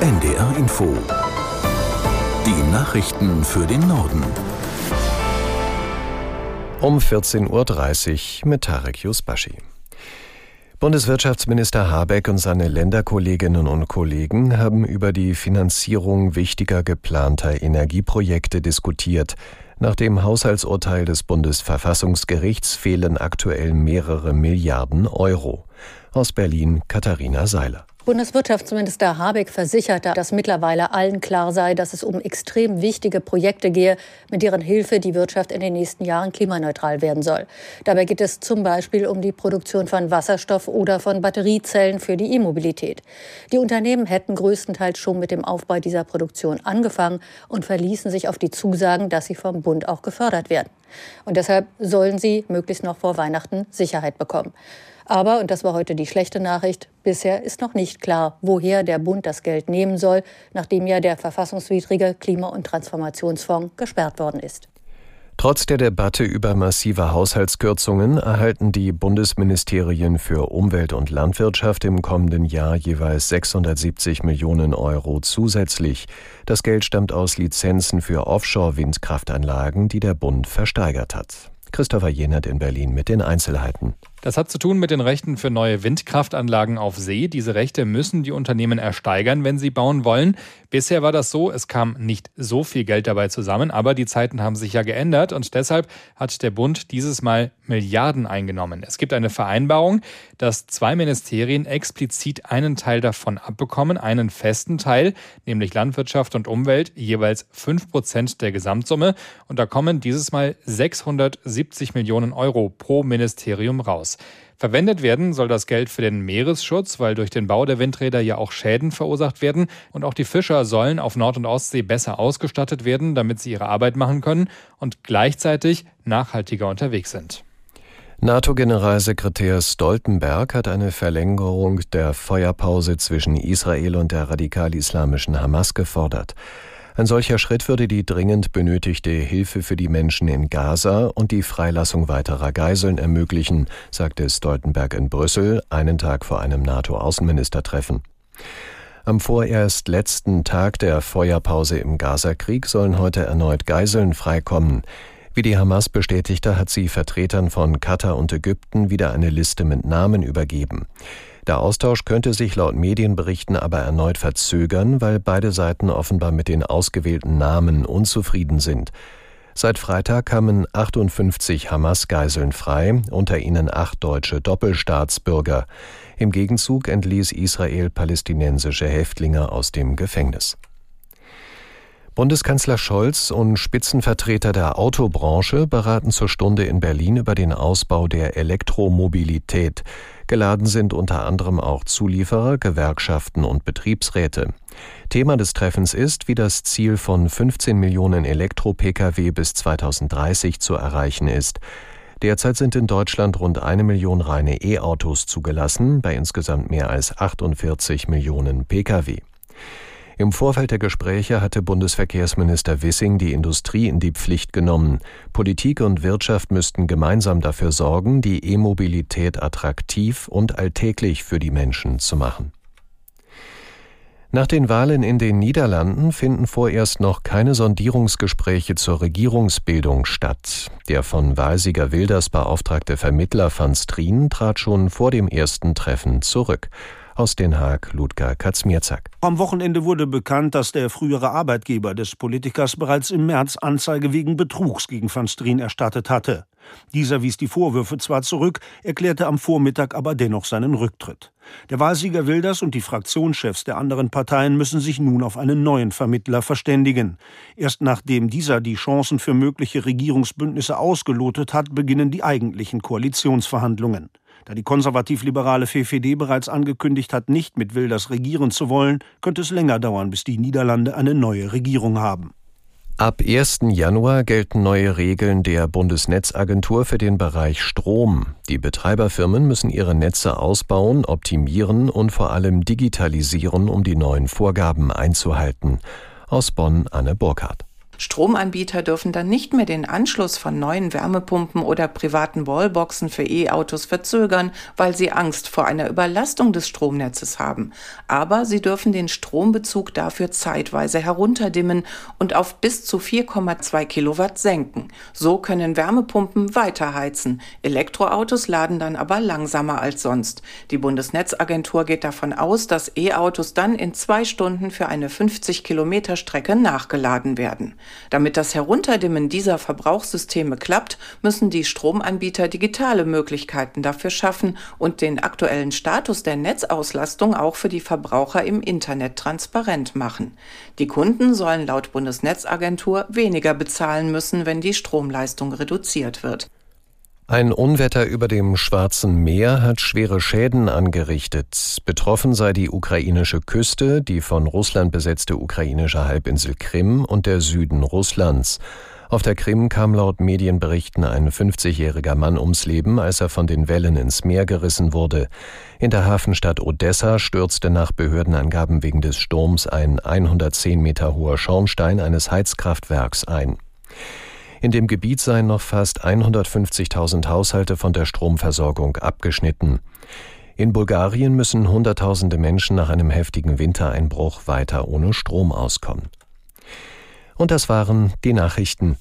NDR Info. Die Nachrichten für den Norden. Um 14.30 Uhr mit Tarek Yusbashi. Bundeswirtschaftsminister Habeck und seine Länderkolleginnen und Kollegen haben über die Finanzierung wichtiger geplanter Energieprojekte diskutiert. Nach dem Haushaltsurteil des Bundesverfassungsgerichts fehlen aktuell mehrere Milliarden Euro. Aus Berlin Katharina Seiler. Bundeswirtschaftsminister Habeck versicherte, dass mittlerweile allen klar sei, dass es um extrem wichtige Projekte gehe, mit deren Hilfe die Wirtschaft in den nächsten Jahren klimaneutral werden soll. Dabei geht es zum Beispiel um die Produktion von Wasserstoff oder von Batteriezellen für die E-Mobilität. Die Unternehmen hätten größtenteils schon mit dem Aufbau dieser Produktion angefangen und verließen sich auf die Zusagen, dass sie vom Bund auch gefördert werden. Und deshalb sollen sie möglichst noch vor Weihnachten Sicherheit bekommen. Aber, und das war heute die schlechte Nachricht, bisher ist noch nicht klar, woher der Bund das Geld nehmen soll, nachdem ja der verfassungswidrige Klima- und Transformationsfonds gesperrt worden ist. Trotz der Debatte über massive Haushaltskürzungen erhalten die Bundesministerien für Umwelt und Landwirtschaft im kommenden Jahr jeweils 670 Millionen Euro zusätzlich. Das Geld stammt aus Lizenzen für Offshore-Windkraftanlagen, die der Bund versteigert hat. Christopher Jenert in Berlin mit den Einzelheiten. Das hat zu tun mit den Rechten für neue Windkraftanlagen auf See. Diese Rechte müssen die Unternehmen ersteigern, wenn sie bauen wollen. Bisher war das so, es kam nicht so viel Geld dabei zusammen, aber die Zeiten haben sich ja geändert und deshalb hat der Bund dieses Mal Milliarden eingenommen. Es gibt eine Vereinbarung, dass zwei Ministerien explizit einen Teil davon abbekommen, einen festen Teil, nämlich Landwirtschaft und Umwelt, jeweils fünf Prozent der Gesamtsumme und da kommen dieses Mal 670 Millionen Euro pro Ministerium raus. Verwendet werden soll das Geld für den Meeresschutz, weil durch den Bau der Windräder ja auch Schäden verursacht werden. Und auch die Fischer sollen auf Nord- und Ostsee besser ausgestattet werden, damit sie ihre Arbeit machen können und gleichzeitig nachhaltiger unterwegs sind. NATO-Generalsekretär Stoltenberg hat eine Verlängerung der Feuerpause zwischen Israel und der radikal-islamischen Hamas gefordert. Ein solcher Schritt würde die dringend benötigte Hilfe für die Menschen in Gaza und die Freilassung weiterer Geiseln ermöglichen, sagte Stoltenberg in Brüssel einen Tag vor einem NATO-Außenministertreffen. Am vorerst letzten Tag der Feuerpause im Gazakrieg sollen heute erneut Geiseln freikommen. Wie die Hamas bestätigte, hat sie Vertretern von Katar und Ägypten wieder eine Liste mit Namen übergeben. Der Austausch könnte sich laut Medienberichten aber erneut verzögern, weil beide Seiten offenbar mit den ausgewählten Namen unzufrieden sind. Seit Freitag kamen 58 Hamas-Geiseln frei, unter ihnen acht deutsche Doppelstaatsbürger. Im Gegenzug entließ Israel palästinensische Häftlinge aus dem Gefängnis. Bundeskanzler Scholz und Spitzenvertreter der Autobranche beraten zur Stunde in Berlin über den Ausbau der Elektromobilität. Geladen sind unter anderem auch Zulieferer, Gewerkschaften und Betriebsräte. Thema des Treffens ist, wie das Ziel von 15 Millionen Elektro-Pkw bis 2030 zu erreichen ist. Derzeit sind in Deutschland rund eine Million reine E-Autos zugelassen, bei insgesamt mehr als 48 Millionen Pkw. Im Vorfeld der Gespräche hatte Bundesverkehrsminister Wissing die Industrie in die Pflicht genommen. Politik und Wirtschaft müssten gemeinsam dafür sorgen, die E-Mobilität attraktiv und alltäglich für die Menschen zu machen. Nach den Wahlen in den Niederlanden finden vorerst noch keine Sondierungsgespräche zur Regierungsbildung statt. Der von Wahlsieger Wilders beauftragte Vermittler van Strien trat schon vor dem ersten Treffen zurück. Aus Den Haag, Ludger Katzmierzak. Am Wochenende wurde bekannt, dass der frühere Arbeitgeber des Politikers bereits im März Anzeige wegen Betrugs gegen van Strien erstattet hatte. Dieser wies die Vorwürfe zwar zurück, erklärte am Vormittag aber dennoch seinen Rücktritt. Der Wahlsieger Wilders und die Fraktionschefs der anderen Parteien müssen sich nun auf einen neuen Vermittler verständigen. Erst nachdem dieser die Chancen für mögliche Regierungsbündnisse ausgelotet hat, beginnen die eigentlichen Koalitionsverhandlungen. Da die konservativ-liberale VVD bereits angekündigt hat, nicht mit Wilders regieren zu wollen, könnte es länger dauern, bis die Niederlande eine neue Regierung haben. Ab 1. Januar gelten neue Regeln der Bundesnetzagentur für den Bereich Strom. Die Betreiberfirmen müssen ihre Netze ausbauen, optimieren und vor allem digitalisieren, um die neuen Vorgaben einzuhalten. Aus Bonn Anne Burkhardt. Stromanbieter dürfen dann nicht mehr den Anschluss von neuen Wärmepumpen oder privaten Wallboxen für E-Autos verzögern, weil sie Angst vor einer Überlastung des Stromnetzes haben. Aber sie dürfen den Strombezug dafür zeitweise herunterdimmen und auf bis zu 4,2 Kilowatt senken. So können Wärmepumpen weiterheizen. Elektroautos laden dann aber langsamer als sonst. Die Bundesnetzagentur geht davon aus, dass E-Autos dann in zwei Stunden für eine 50 Kilometer Strecke nachgeladen werden. Damit das Herunterdimmen dieser Verbrauchssysteme klappt, müssen die Stromanbieter digitale Möglichkeiten dafür schaffen und den aktuellen Status der Netzauslastung auch für die Verbraucher im Internet transparent machen. Die Kunden sollen laut Bundesnetzagentur weniger bezahlen müssen, wenn die Stromleistung reduziert wird. Ein Unwetter über dem Schwarzen Meer hat schwere Schäden angerichtet. Betroffen sei die ukrainische Küste, die von Russland besetzte ukrainische Halbinsel Krim und der Süden Russlands. Auf der Krim kam laut Medienberichten ein 50-jähriger Mann ums Leben, als er von den Wellen ins Meer gerissen wurde. In der Hafenstadt Odessa stürzte nach Behördenangaben wegen des Sturms ein 110 Meter hoher Schornstein eines Heizkraftwerks ein. In dem Gebiet seien noch fast 150.000 Haushalte von der Stromversorgung abgeschnitten. In Bulgarien müssen Hunderttausende Menschen nach einem heftigen Wintereinbruch weiter ohne Strom auskommen. Und das waren die Nachrichten.